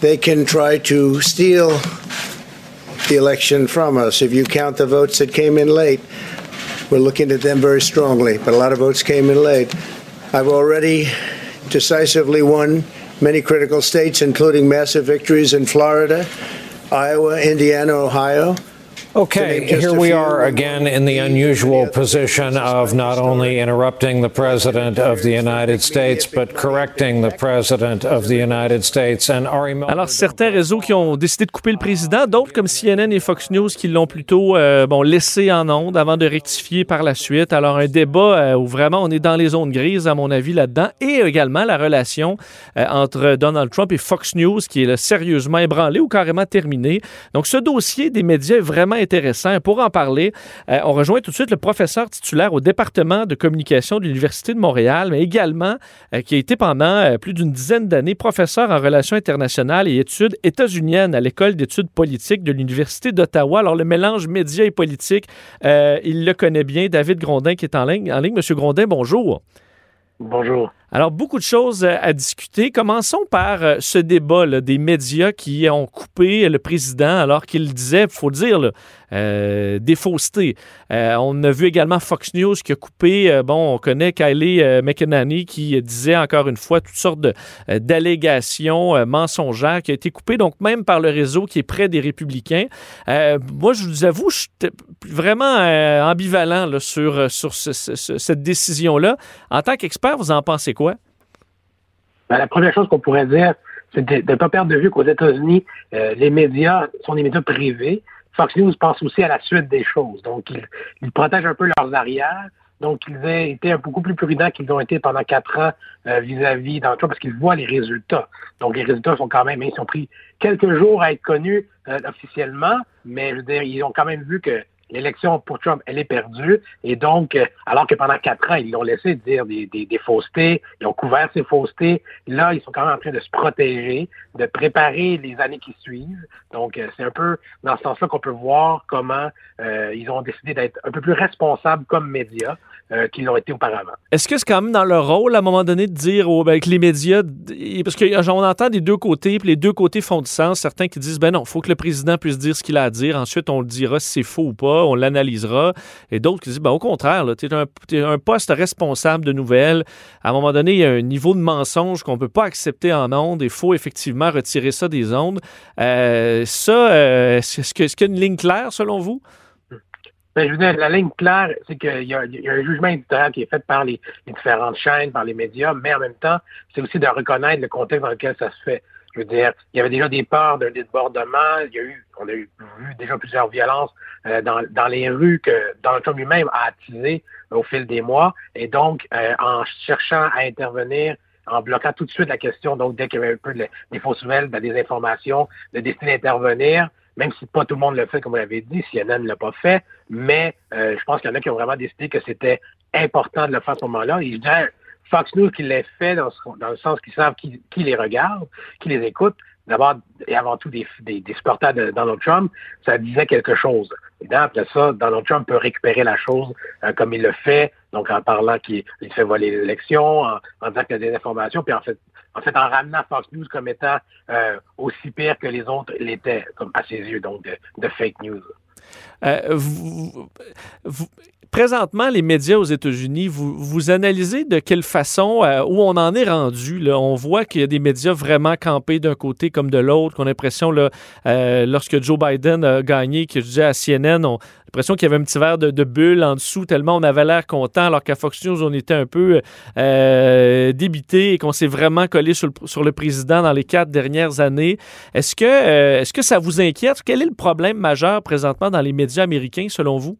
they can try to steal the election from us. If you count the votes that came in late, we're looking at them very strongly, but a lot of votes came in late. I've already decisively won many critical states, including massive victories in Florida, Iowa, Indiana, Ohio. Okay, here we are again in the unusual position of not only interrupting the President of the United States, but correcting the President of the United States. And Ari Alors, certains réseaux qui ont décidé de couper le président, d'autres comme CNN et Fox News qui l'ont plutôt euh, bon, laissé en onde avant de rectifier par la suite. Alors, un débat euh, où vraiment on est dans les zones grises, à mon avis, là-dedans, et également la relation euh, entre Donald Trump et Fox News qui est là, sérieusement ébranlée ou carrément terminée. Donc, ce dossier des médias est vraiment intéressant. Pour en parler, euh, on rejoint tout de suite le professeur titulaire au département de communication de l'Université de Montréal, mais également euh, qui a été pendant euh, plus d'une dizaine d'années professeur en relations internationales et études états-uniennes à l'École d'études politiques de l'Université d'Ottawa. Alors, le mélange médias et politique, il le connaît bien. David Grondin qui est en ligne. En ligne, Monsieur Grondin, bonjour. Bonjour. Alors, beaucoup de choses euh, à discuter. Commençons par euh, ce débat des médias qui ont coupé le président alors qu'il disait, il faut le dire, euh, des faussetés. on a vu également Fox News qui a coupé, bon, on connaît Kylie McEnany qui disait encore une fois toutes sortes d'allégations mensongères qui a été coupé, donc même par le réseau qui est près des républicains. moi, je vous avoue, je suis vraiment ambivalent sur, sur cette décision-là. En tant qu'expert, vous en pensez quoi? Ben, la première chose qu'on pourrait dire, c'est de ne pas perdre de vue qu'aux États-Unis, euh, les médias sont des médias privés. Fox News pense aussi à la suite des choses. Donc, ils, protègent un peu leurs arrières. donc ils aient été beaucoup plus prudents qu'ils ont été pendant quatre ans euh, vis-à-vis Donald Trump parce qu'ils voient les résultats. Donc les résultats sont quand même, ils ont pris quelques jours à être connus euh, officiellement, mais je veux dire, ils ont quand même vu que l'élection pour Trump, elle est perdue. Et donc, euh, alors que pendant quatre ans, ils l'ont laissé dire des, faussetés, ils ont couvert ces faussetés, là, ils sont quand même en train de se protéger, de préparer les années qui suivent. Donc, euh, c'est un peu dans ce sens-là qu'on peut voir comment euh, ils ont décidé d'être un peu plus responsables comme médias. Qu'ils l'ont été auparavant. Est-ce que c'est quand même dans leur rôle, à un moment donné, de dire aux, ben, les médias, parce qu'on entend des deux côtés, puis les deux côtés font du sens. Certains qui disent, ben non, il faut que le président puisse dire ce qu'il a à dire. Ensuite, on le dira si c'est faux ou pas, on l'analysera. Et d'autres qui disent, ben au contraire, tu es un, un, poste responsable de nouvelles. À un moment donné, il y a un niveau de mensonge qu'on ne peut pas accepter en ondes. Il faut effectivement retirer ça des ondes. Euh, ça, euh, est-ce qu'il y a une ligne claire selon vous? Ben, je veux dire, la ligne claire, c'est qu'il y, y, a un jugement éditorial qui est fait par les, les, différentes chaînes, par les médias, mais en même temps, c'est aussi de reconnaître le contexte dans lequel ça se fait. Je veux dire, il y avait déjà des peurs d'un débordement, il y a eu, on a vu déjà plusieurs violences euh, dans, les rues que Donald Trump lui-même a attisé au fil des mois, et donc, euh, en cherchant à intervenir en bloquant tout de suite la question, donc dès qu'il y avait un peu de, des fausses nouvelles, de des informations, de décider d'intervenir, même si pas tout le monde le fait, comme vous l'avez dit, CNN ne l'a pas fait, mais euh, je pense qu'il y en a qui ont vraiment décidé que c'était important de le faire à ce moment-là. Et je dirais, Fox News qui l'a fait dans, le sens qu'ils savent qui, les regarde, qui les écoute, d'abord et avant tout des, des, des, supporters de Donald Trump, ça disait quelque chose. Et là, après ça, Donald Trump peut récupérer la chose euh, comme il le fait, donc en parlant qu'il fait voler l'élection, en, en, disant qu'il y a des informations, puis en fait, en fait, en ramenant Fox News comme étant euh, aussi pire que les autres l'étaient, comme à ses yeux, donc de, de fake news. Euh, présentement, les médias aux États-Unis, vous, vous analysez de quelle façon, euh, où on en est rendu. On voit qu'il y a des médias vraiment campés d'un côté comme de l'autre, qu'on a l'impression, euh, lorsque Joe Biden a gagné, que je disais à CNN, on l'impression qu'il y avait un petit verre de, bulle en dessous, tellement on avait l'air content, alors qu'à Fox News, on était un peu euh, débité et qu'on s'est vraiment collé sur le, sur le, président dans les quatre dernières années. Est-ce que, euh, est-ce que ça vous inquiète? Quel est le problème majeur présentement dans les médias américains, selon vous?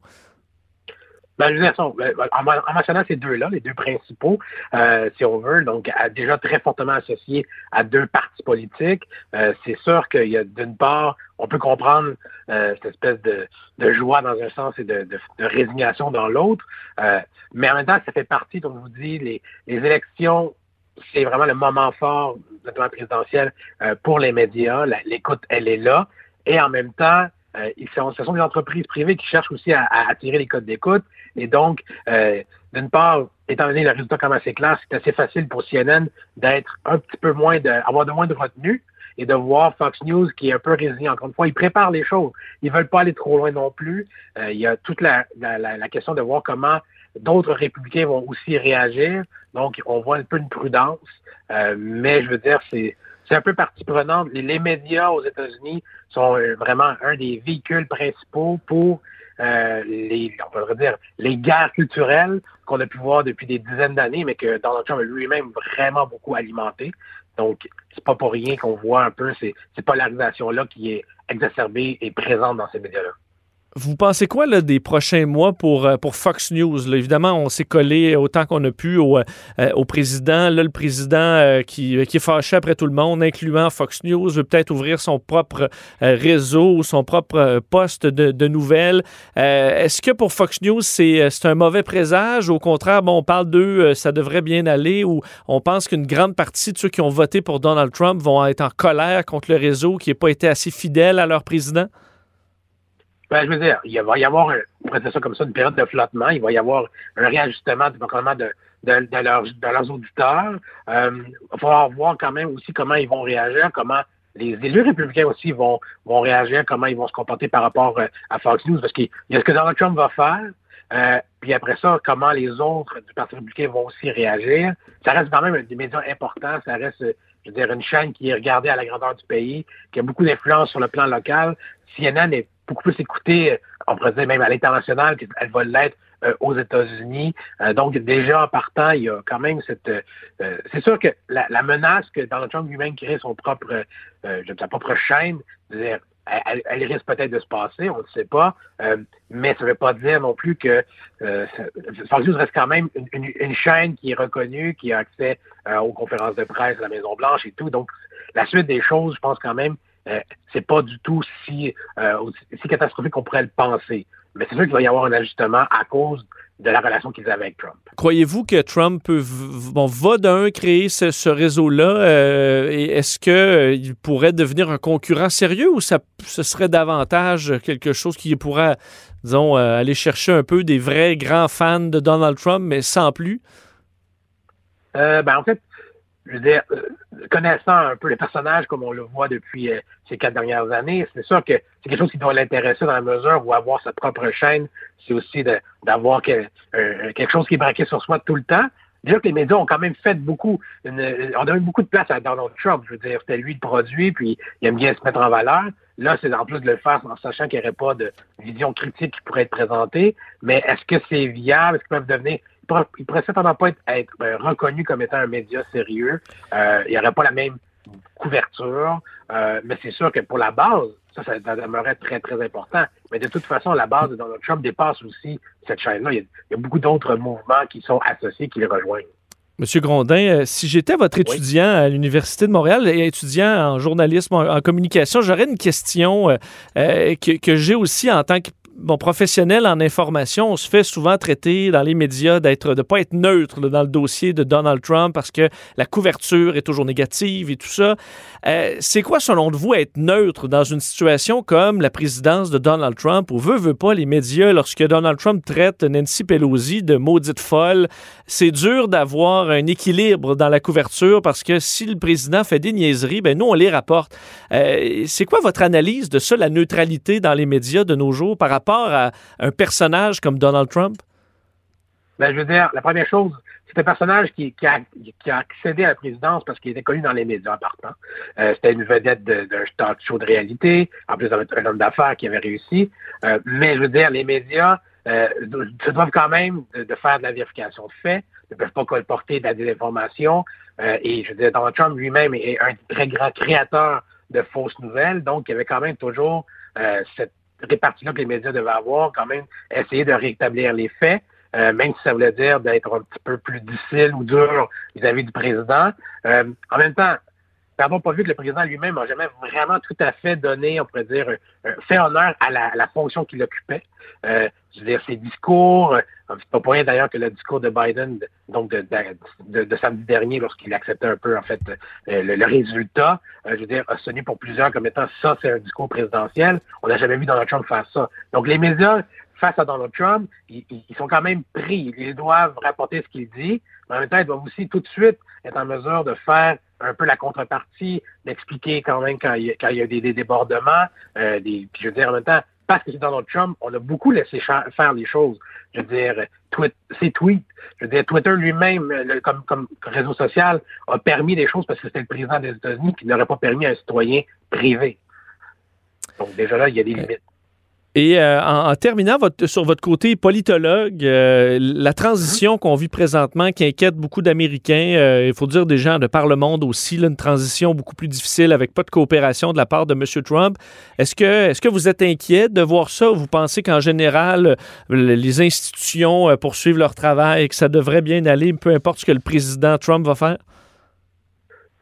Ben, veux dire, en, en mentionnant ces deux-là, les deux principaux, euh, si on veut, donc déjà très fortement associés à deux partis politiques, euh, c'est sûr qu'il y a d'une part, on peut comprendre euh, cette espèce de, de, joie dans un sens et de, de, de résignation dans l'autre, euh, mais en même temps, ça fait partie, comme je vous dis, les, les élections c'est vraiment le moment fort, notamment présidentiel, euh, pour les médias. L'écoute, elle est là. Et en même temps, euh, sont, ce sont des entreprises privées qui cherchent aussi à, à attirer les codes d'écoute. Et donc, euh, d'une part, étant donné le résultat comme assez clair, c'est assez facile pour CNN d'être un petit peu moins de, avoir de moins de retenue et de voir Fox News qui est un peu résilient. Encore une fois, ils préparent les choses. Ils veulent pas aller trop loin non plus. Euh, il y a toute la, la, la, question de voir comment d'autres républicains vont aussi réagir. Donc, on voit un peu une prudence. Euh, mais je veux dire, c'est c'est un peu partie prenante. Les, médias aux États-Unis sont vraiment un des véhicules principaux pour euh, les, on pourrait les guerres culturelles qu'on a pu voir depuis des dizaines d'années, mais que Donald Trump a lui-même vraiment beaucoup alimenté. Donc, c'est pas pour rien qu'on voit un peu ces, ces polarisations-là qui est exacerbée et présente dans ces médias-là. Vous pensez quoi des prochains mois pour, euh, Fox News? Évidemment, on s'est collé autant qu'on a pu au, euh, président. Là, le président euh, qui, qui est fâché après tout le monde, incluant Fox News, veut peut-être ouvrir son propre réseau, son propre poste de, de nouvelles. Est-ce que pour Fox News, c'est un mauvais présage? Au contraire, bon, on parle d'eux, ça devrait bien aller, ou on pense qu'une grande partie de ceux qui ont voté pour Donald Trump vont être en colère contre le réseau qui n'a pas été assez fidèle à leur président? Ben, je veux dire, il va y avoir, on pourrait dire ça comme ça, une période de flottement. Il va y avoir un réajustement du de, de, de, leurs, de leurs auditeurs. Euh, il va falloir voir quand même aussi comment ils vont réagir, comment les élus républicains aussi vont, vont réagir, comment ils vont se comporter par rapport euh, à Fox News, parce qu'il y a ce que Donald Trump va faire, euh, puis après ça, comment les autres du Parti républicain vont aussi réagir. Ça reste quand même des médias importants, ça reste, je veux dire, une chaîne qui est regardée à la grandeur du pays, qui a beaucoup d'influence sur le plan local. CNN est beaucoup plus écoutée, on pourrait dire même à l'international, qu'elle va l'être euh, aux États-Unis. Euh, donc déjà en partant, il y a quand même cette. Euh, c'est sûr que la, la, menace que Donald Trump lui-même crée son propre, sa propre chaîne, elle, elle, risque peut-être de se passer, on ne sait pas, euh, mais ça ne veut pas dire non plus que euh, Fox News reste quand même une, chaîne qui est reconnue, qui a accès euh, aux conférences de presse à la Maison Blanche et tout. Donc, la suite des choses, je pense quand même, euh, c'est pas du tout si, si catastrophique qu'on pourrait le penser. Mais c'est sûr qu'il va y avoir un ajustement à cause de la relation qu'ils avaient avec Trump. Croyez-vous que Trump peut, bon, va d'un créer ce, réseau-là euh, et est-ce qu'il euh, pourrait devenir un concurrent sérieux ou ça, ce serait davantage quelque chose qui pourrait, disons, euh, aller chercher un peu des vrais grands fans de Donald Trump, mais sans plus? ben, en fait, je veux dire, euh, connaissant un peu les personnages comme on le voit depuis euh, ces quatre dernières années, c'est sûr que c'est quelque chose qui doit l'intéresser dans la mesure où avoir sa propre chaîne, c'est aussi d'avoir euh, quelque chose qui est braqué sur soi tout le temps. Déjà que les médias ont quand même fait beaucoup, on a donné beaucoup de place à Donald Trump. Je veux dire, c'était lui le produit, puis il aime bien se mettre en valeur. Là, c'est en plus de le faire en sachant qu'il n'y aurait pas de vision critique qui pourrait être présentée. Mais est-ce que c'est viable? Est-ce qu'ils peuvent devenir il pourrait certainement pas être, euh, reconnu comme étant un média sérieux. Euh, il n'y aurait pas la même couverture, euh, mais c'est sûr que pour la base, ça, ça, demeurait très, très important. Mais de toute façon, la base de Donald Trump dépasse aussi cette chaîne-là. Il, y a beaucoup d'autres mouvements qui sont associés, qui les rejoignent. Monsieur Grondin, si j'étais votre étudiant à l'Université de Montréal et étudiant en journalisme, en, communication, j'aurais une question que, que j'ai aussi en tant que bon, professionnel en information, on se fait souvent traiter dans les médias d'être de pas être neutre dans le dossier de Donald Trump parce que la couverture est toujours négative et tout ça. Euh, c'est quoi, selon vous, être neutre dans une situation comme la présidence de Donald Trump? Où veut, veut pas les médias lorsque Donald Trump traite Nancy Pelosi de maudite folle? C'est dur d'avoir un équilibre dans la couverture parce que si le président fait des niaiseries, ben nous, on les rapporte. Euh, c'est quoi votre analyse de ça, la neutralité dans les médias de nos jours par rapport à un personnage comme Donald Trump? Ben, je veux dire, la première chose, c'est un personnage qui, a, accédé à la présidence parce qu'il était connu dans les médias en partant. Euh, c'était une vedette d'un talk show de réalité, en plus un homme d'affaires qui avait réussi. Euh, mais je veux dire, les médias euh, se doivent quand même de, faire de la vérification de faits, ne peuvent pas colporter de la désinformation. et je veux dire, Donald Trump lui-même est un très grand créateur de fausses nouvelles, donc il y avait quand même toujours cette répartie-là que les médias devaient avoir, quand même, essayer de rétablir les faits, euh, même si ça voulait dire d'être un petit peu plus difficile ou dur vis-à-vis du président. Euh, en même temps, pardon, pas vu que le président lui-même n'a jamais vraiment tout à fait donné, on pourrait dire, fait honneur à la, fonction qu'il occupait. Euh, je veux dire, ses discours, euh, c'est pas pour rien d'ailleurs que le discours de Biden, donc de, de, samedi dernier, lorsqu'il acceptait un peu, en fait, euh, le, résultat, je veux dire, a sonné pour plusieurs comme étant ça, c'est un discours présidentiel. On n'a jamais vu Donald Trump faire ça. Donc, les médias, face à Donald Trump, ils, ils sont quand même pris. Ils doivent rapporter ce qu'il dit, mais en même temps, ils doivent aussi tout de suite être en mesure de faire un peu la contrepartie, d'expliquer quand même quand il y a, quand il y a des, débordements, euh, des, puis je veux dire en même temps, parce que c'est Donald Trump, on a beaucoup laissé faire les choses. Je veux dire, tweet, ses tweets, je veux dire, Twitter lui-même, comme, comme réseau social, a permis des choses parce que c'était le président des États-Unis qui n'aurait pas permis à un citoyen privé. Donc déjà là, il y a des limites. Et euh, en, terminant votre, sur votre côté politologue, euh, la transition qu'on vit présentement qui inquiète beaucoup d'Américains, euh, il faut dire des gens de par le monde aussi, une transition beaucoup plus difficile avec pas de coopération de la part de M. Trump. Est-ce que, est-ce que vous êtes inquiet de voir ça ou vous pensez qu'en général, les institutions poursuivent leur travail et que ça devrait bien aller, peu importe ce que le président Trump va faire?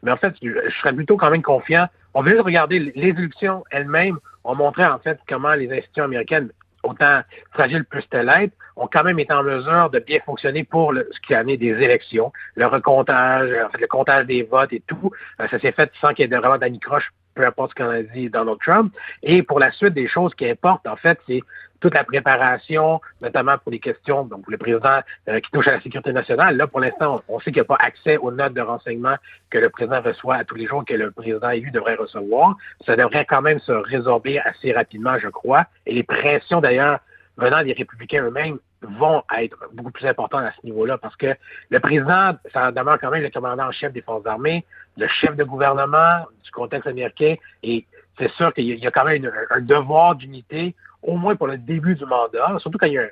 Mais en fait, je serais plutôt quand même confiant. On veut regarder les élections elles-mêmes on montrait en fait comment les institutions américaines, autant fragiles puissent-elles être, ont quand même été en mesure de bien fonctionner pour ce qui a amené des élections, le recomptage, en fait, le comptage des votes et tout. Euh, ça s'est fait sans qu'il y ait vraiment d'anicroche peu importe ce qu'on a dit Donald Trump. Et pour la suite des choses qui importent, en fait, c'est toute la préparation, notamment pour les questions, donc pour le président euh, qui touche à la sécurité nationale. Là, pour l'instant, on, sait qu'il n'y a pas accès aux notes de renseignement que le président reçoit à tous les jours, que le président élu devrait recevoir. Ça devrait quand même se résorber assez rapidement, je crois. Et les pressions, d'ailleurs, venant des républicains eux-mêmes, vont être beaucoup plus importantes à ce niveau-là parce que le président, ça demeure quand même le commandant en chef des forces armées, le chef de gouvernement du contexte américain et c'est sûr qu'il y a quand même un devoir d'unité au moins pour le début du mandat, surtout quand il y a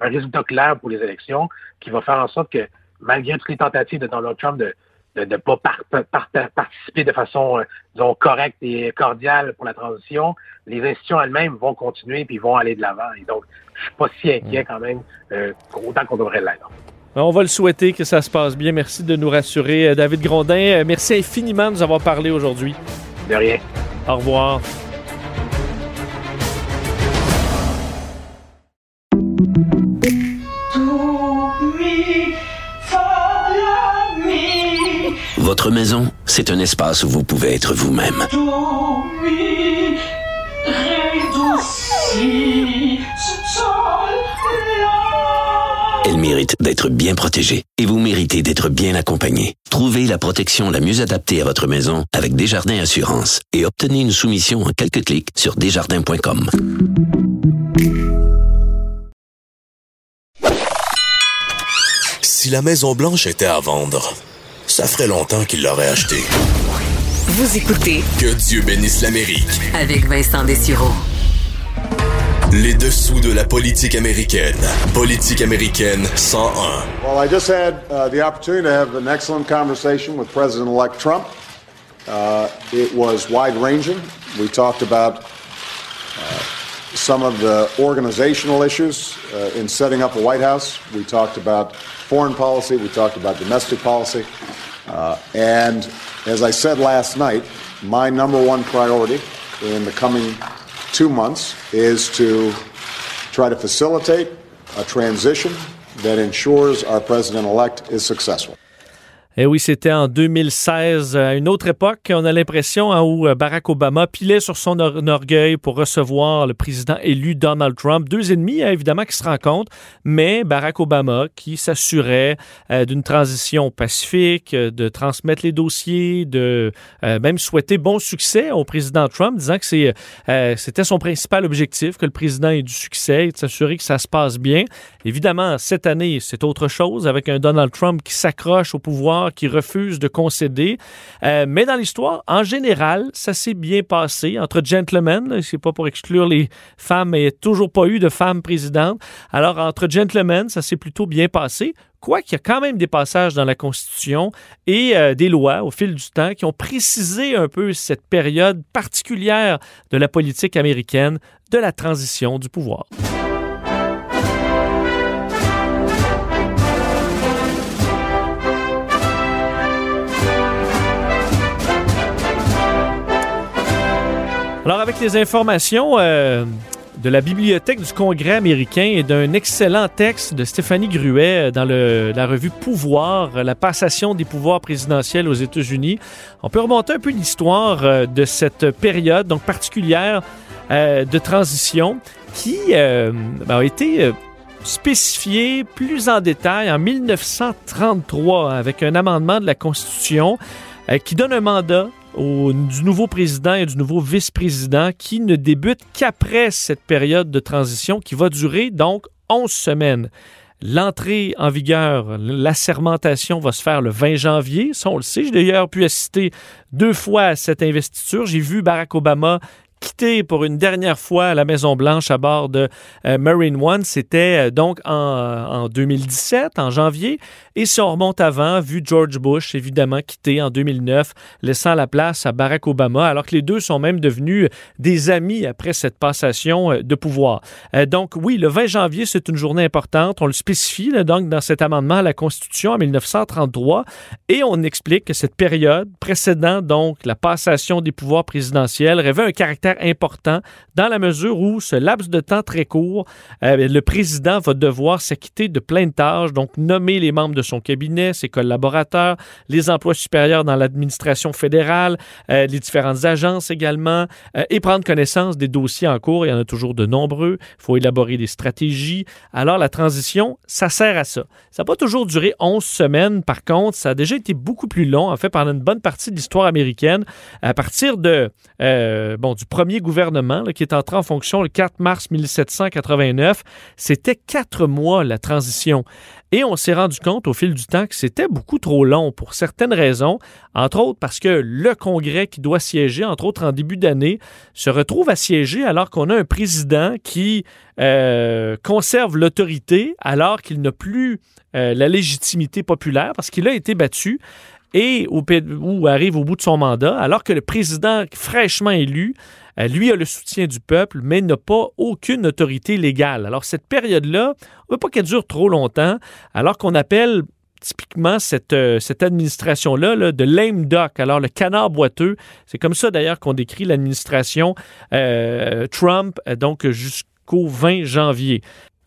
un, résultat clair pour les élections, qui va faire en sorte que, malgré toutes les tentatives de Donald Trump de, de ne pas participer de façon, euh, disons, correcte et cordiale pour la transition, les institutions elles-mêmes vont continuer puis vont aller de l'avant. Et donc, je suis pas si inquiet quand même, euh, autant qu'on devrait l'être. On va le souhaiter que ça se passe bien. Merci de nous rassurer. Euh, David Grondin, merci infiniment de nous avoir parlé aujourd'hui. De rien. Au revoir. Votre maison, c'est un espace où vous pouvez être vous-même. Elle mérite d'être bien protégée et vous méritez d'être bien accompagnée. Trouvez la protection la mieux adaptée à votre maison avec Desjardins Assurance et obtenez une soumission en quelques clics sur desjardins.com. Si la Maison Blanche était à vendre, ça ferait longtemps qu'il l'aurait achetée. Vous écoutez Que Dieu bénisse l'Amérique avec Vincent Dessureau. Les dessous de la politique américaine. Politique américaine 101. Well, I just had uh, the opportunity to have an excellent conversation with President-elect Trump. Uh, it was wide-ranging. We talked about some of the organizational issues uh, in setting up a White House. We talked about foreign policy. We talked about domestic policy. Uh, and as I said last night, my number one priority in the coming two months is to try to facilitate a transition that ensures our president elect is successful. Eh oui, c'était en 2016, à une autre époque. On a l'impression hein, où euh, Barack Obama pilait sur son orgueil pour recevoir le président élu Donald Trump. Deux ennemis, hein, évidemment, qui se rencontrent, mais Barack Obama qui s'assurait euh, d'une transition pacifique, euh, de transmettre les dossiers, de même souhaiter bon succès au président Trump, disant que c'était son principal objectif, que le président ait du succès et de s'assurer que ça se passe bien. Évidemment, cette année, c'est autre chose, avec un Donald Trump qui s'accroche au pouvoir qui refuse de concéder. Euh, mais dans l'histoire, en général, ça s'est bien passé entre gentlemen. C'est pas pour exclure les femmes, mais il n'y a toujours pas eu de femmes présidentes. Alors, entre gentlemen, ça s'est plutôt bien passé. Quoiqu'il y a quand même des passages dans la Constitution et euh, des lois au fil du temps qui ont précisé un peu cette période particulière de la politique américaine de la transition du pouvoir. Alors, avec les informations euh, de la Bibliothèque du Congrès américain et d'un excellent texte de Stéphanie Gruet euh, dans la revue Pouvoir, euh, la passation des pouvoirs présidentiels aux États-Unis, on peut remonter un peu l'histoire de cette période donc particulière de transition qui ben, a été spécifiée plus en détail en 1933 avec un amendement de la Constitution qui donne un mandat du nouveau président et du nouveau vice-président qui ne débute qu'après cette période de transition qui va durer donc 11 semaines. L'entrée en vigueur, l'assermentation va se faire le 20 janvier. Ça, on le sait. J'ai d'ailleurs pu assister deux fois à cette investiture. J'ai vu Barack Obama quitté pour une dernière fois la Maison-Blanche à bord de euh, Marine One. C'était euh, donc en, en, 2017, en janvier. Et si on remonte avant, vu George Bush, évidemment, quitté en 2009, laissant la place à Barack Obama, alors que les deux sont même devenus des amis après cette passation euh, de pouvoir. donc oui, le 20 janvier, c'est une journée importante. On le spécifie donc dans cet amendement à la Constitution en 1933 et on explique que cette période précédant donc la passation des pouvoirs présidentiels revêt un caractère important dans la mesure où ce laps de temps très court, euh, le président va devoir s'acquitter de plein de tâches, donc nommer les membres de son cabinet, ses collaborateurs, les emplois supérieurs dans l'administration fédérale, euh, les différentes agences également, euh, et prendre connaissance des dossiers en cours. Il y en a toujours de nombreux. Il faut élaborer des stratégies. Alors la transition, ça sert à ça. Ça n'a pas toujours duré 11 semaines. Par contre, ça a déjà été beaucoup plus long, en fait, pendant une bonne partie de l'histoire américaine. À partir de, bon, du premier gouvernement qui est entré en fonction le 4 mars 1789, c'était quatre mois la transition. Et on s'est rendu compte au fil du temps que c'était beaucoup trop long pour certaines raisons, entre autres parce que le Congrès qui doit siéger, entre autres en début d'année, se retrouve à siéger alors qu'on a un président qui euh, conserve l'autorité alors qu'il n'a plus euh, la légitimité populaire parce qu'il a été battu et arrive au bout de son mandat, alors que le président fraîchement élu, euh, lui a le soutien du peuple, mais n'a pas aucune autorité légale. Alors cette période-là, on ne veut pas qu'elle dure trop longtemps, alors qu'on appelle typiquement cette, euh, administration-là de lame duck, alors le canard boiteux. C'est comme ça d'ailleurs qu'on décrit l'administration euh, Trump, donc jusqu'au 20 janvier.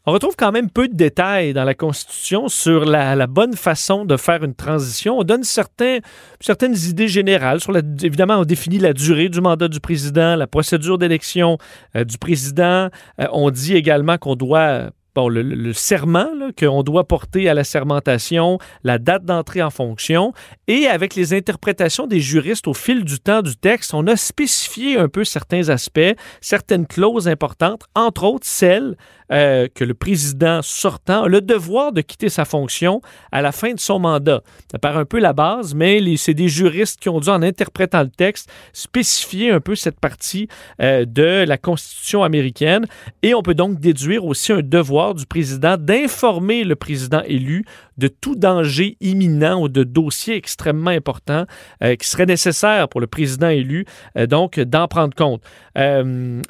On retrouve quand même peu de détails dans la Constitution sur la, bonne façon de faire une transition. On donne certaines idées générales. Évidemment, on définit la durée du mandat du président, la procédure d'élection du président. on dit également qu'on doit le, serment qu'on doit porter à la sermentation, la date d'entrée en fonction, et avec les interprétations des juristes au fil du temps du texte, on a spécifié un peu certains aspects, certaines clauses importantes, entre autres celles euh, que le président sortant a le devoir de quitter sa fonction à la fin de son mandat. Ça paraît un peu la base, mais c'est des juristes qui ont dû, en interprétant le texte, spécifier un peu cette partie euh, de la Constitution américaine, et on peut donc déduire aussi un devoir du président d'informer le président élu de tout danger imminent ou de dossier extrêmement important euh, qui serait nécessaire pour le président élu, donc d'en prendre compte.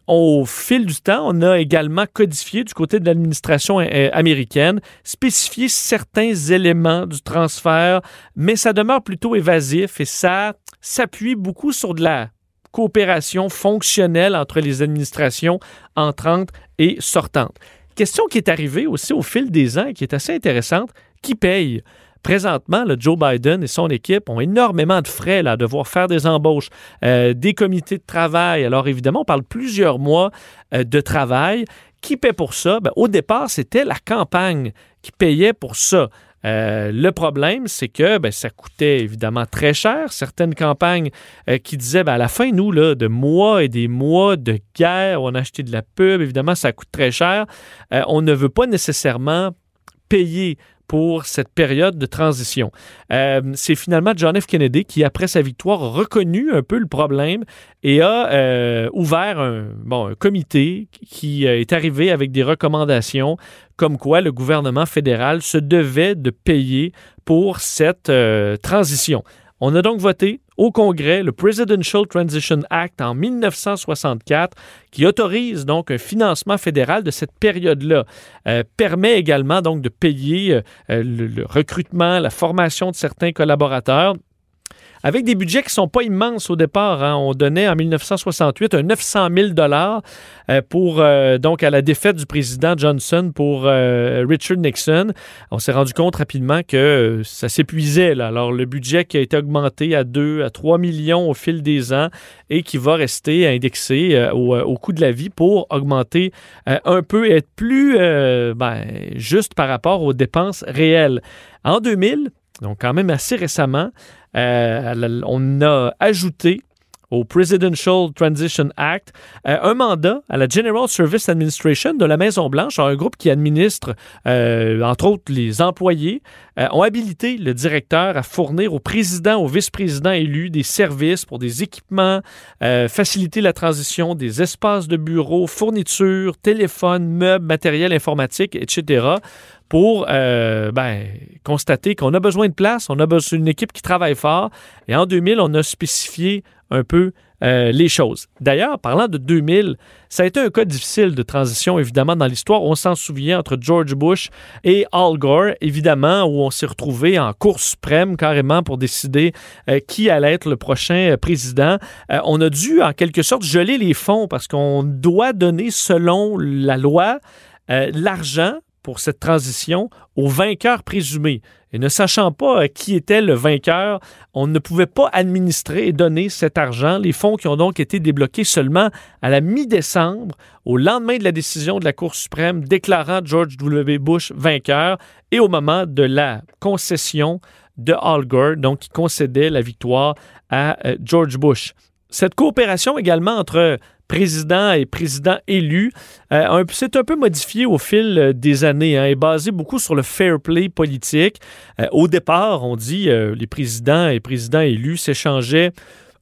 Au fil du temps, on a également codifié du côté de l'administration américaine, spécifié certains éléments du transfert, mais ça demeure plutôt évasif et ça s'appuie beaucoup sur de la coopération fonctionnelle entre les administrations entrantes et sortantes. Question qui est arrivée aussi au fil des ans et qui est assez intéressante. Qui paye? Présentement, le Joe Biden et son équipe ont énormément de frais là, à devoir faire des embauches, euh, des comités de travail. Alors évidemment, on parle plusieurs mois euh, de travail. Qui paie pour ça? Ben, au départ, c'était la campagne qui payait pour ça. Euh, le problème, c'est que ben, ça coûtait évidemment très cher. Certaines campagnes euh, qui disaient ben, à la fin, nous, là, de mois et des mois de guerre, on a de la pub, évidemment, ça coûte très cher. Euh, on ne veut pas nécessairement payer pour cette période de transition. Euh, c'est finalement John F. Kennedy qui, après sa victoire, a reconnu un peu le problème et a euh, ouvert un, bon, comité qui euh, est arrivé avec des recommandations comme quoi le gouvernement fédéral se devait de payer pour cette transition. On a donc voté au Congrès le Presidential Transition Act en 1964 qui autorise donc un financement fédéral de cette période-là. Euh, permet également donc de payer euh, le, recrutement, la formation de certains collaborateurs avec des budgets qui ne sont pas immenses au départ. Hein. On donnait en 1968 un 900 000 dollars euh, pour euh, donc à la défaite du président Johnson pour euh, Richard Nixon. On s'est rendu compte rapidement que ça s'épuisait. Alors le budget qui a été augmenté à 2 à 3 millions au fil des ans et qui va rester indexé au, coût de la vie pour augmenter un peu et être plus ben, juste par rapport aux dépenses réelles. En 2000, donc quand même assez récemment, euh, on a ajouté au Presidential Transition Act euh, un mandat à la General Service Administration de la Maison-Blanche, un groupe qui administre, euh, entre autres, les employés, ont habilité le directeur à fournir au président, au vice-président élu des services pour des équipements, faciliter la transition des espaces de bureau, fournitures, téléphones, meubles, matériel informatique, etc pour euh, ben, constater qu'on a besoin de place, on a besoin d'une équipe qui travaille fort. Et en 2000, on a spécifié un peu euh, les choses. D'ailleurs, parlant de 2000, ça a été un cas difficile de transition, évidemment, dans l'histoire. On s'en souvient entre George Bush et Al Gore, évidemment, où on s'est retrouvé en cour suprême carrément pour décider euh, qui allait être le prochain président. on a dû, en quelque sorte, geler les fonds parce qu'on doit donner, selon la loi, l'argent pour cette transition au vainqueur présumé. Et ne sachant pas euh, qui était le vainqueur, on ne pouvait pas administrer et donner cet argent, les fonds qui ont donc été débloqués seulement à la mi-décembre, au lendemain de la décision de la Cour suprême déclarant George W. Bush vainqueur et au moment de la concession de Al Gore, donc qui concédait la victoire à euh, George Bush. Cette coopération également entre président et président élu euh, c'est un peu modifié au fil euh, des années hein, est basé beaucoup sur le fair play politique. Euh, au départ, on dit les présidents et présidents élus s'échangeaient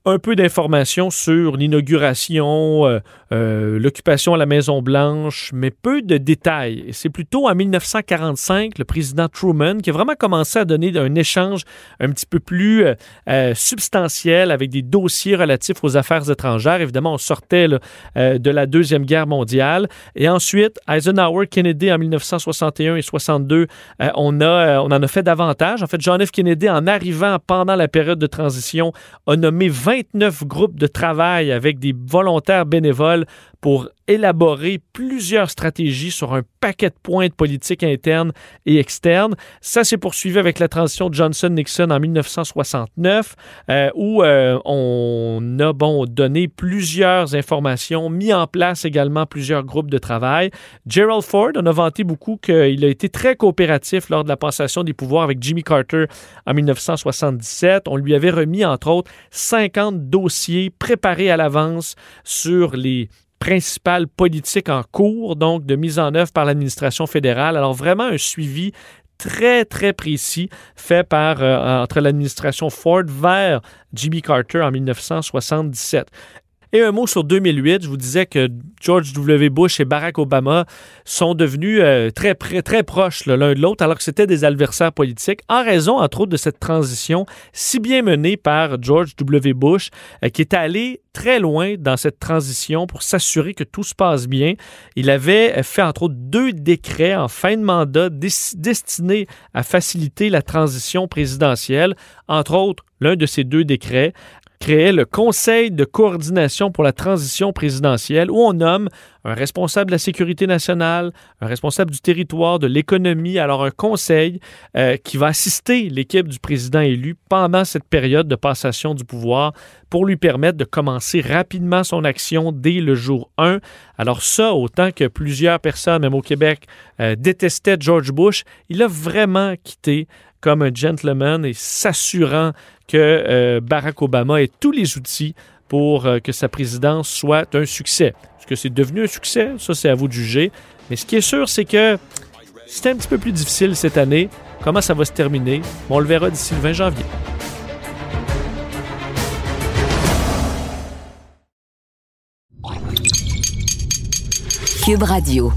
un peu d'informations sur l'inauguration, euh, euh, l'occupation à la Maison-Blanche, mais peu de détails. C'est plutôt en 1945, le président Truman qui a vraiment commencé à donner un échange un petit peu plus euh, substantiel avec des dossiers relatifs aux affaires étrangères. Évidemment, on sortait de la Deuxième Guerre mondiale. Et ensuite, Eisenhower, Kennedy en 1961 et 62, on, a, on en a fait davantage. En fait, John F. Kennedy, en arrivant pendant la période de transition, a nommé 20 29 groupes de travail avec des volontaires bénévoles pour élaborer plusieurs stratégies sur un paquet de points de politique interne et externe. Ça s'est poursuivi avec la transition de Johnson-Nixon en 1969, euh, où euh, on a bon, donné plusieurs informations, mis en place également plusieurs groupes de travail. Gerald Ford, on a vanté beaucoup qu'il a été très coopératif lors de la passation des pouvoirs avec Jimmy Carter en 1977. On lui avait remis, entre autres, 50 dossiers préparés à l'avance sur les principales politiques en cours, donc de mise en œuvre par l'administration fédérale. Alors vraiment un suivi très, très précis fait par, euh, entre l'administration Ford vers Jimmy Carter en 1977. Et un mot sur 2008, je vous disais que George W. Bush et Barack Obama sont devenus euh, très, proches l'un de l'autre, alors que c'était des adversaires politiques, en raison, entre autres, de cette transition si bien menée par George W. Bush, euh, qui est allé très loin dans cette transition pour s'assurer que tout se passe bien. Il avait fait, entre autres, deux décrets en fin de mandat destinés à faciliter la transition présidentielle. Entre autres, l'un de ces deux décrets créait le Conseil de coordination pour la transition présidentielle où on nomme un responsable de la sécurité nationale, un responsable du territoire, de l'économie, alors un conseil euh, qui va assister l'équipe du président élu pendant cette période de passation du pouvoir pour lui permettre de commencer rapidement son action dès le jour 1. Alors ça, autant que plusieurs personnes, même au Québec, euh, détestaient George Bush, il a vraiment quitté comme un gentleman et s'assurant que euh, Barack Obama ait tous les outils pour euh, que sa présidence soit un succès. Est-ce que c'est devenu un succès? Ça, c'est à vous de juger. Mais ce qui est sûr, c'est que c'est un petit peu plus difficile cette année. Comment ça va se terminer? on le verra d'ici le 20 janvier. Cube Radio.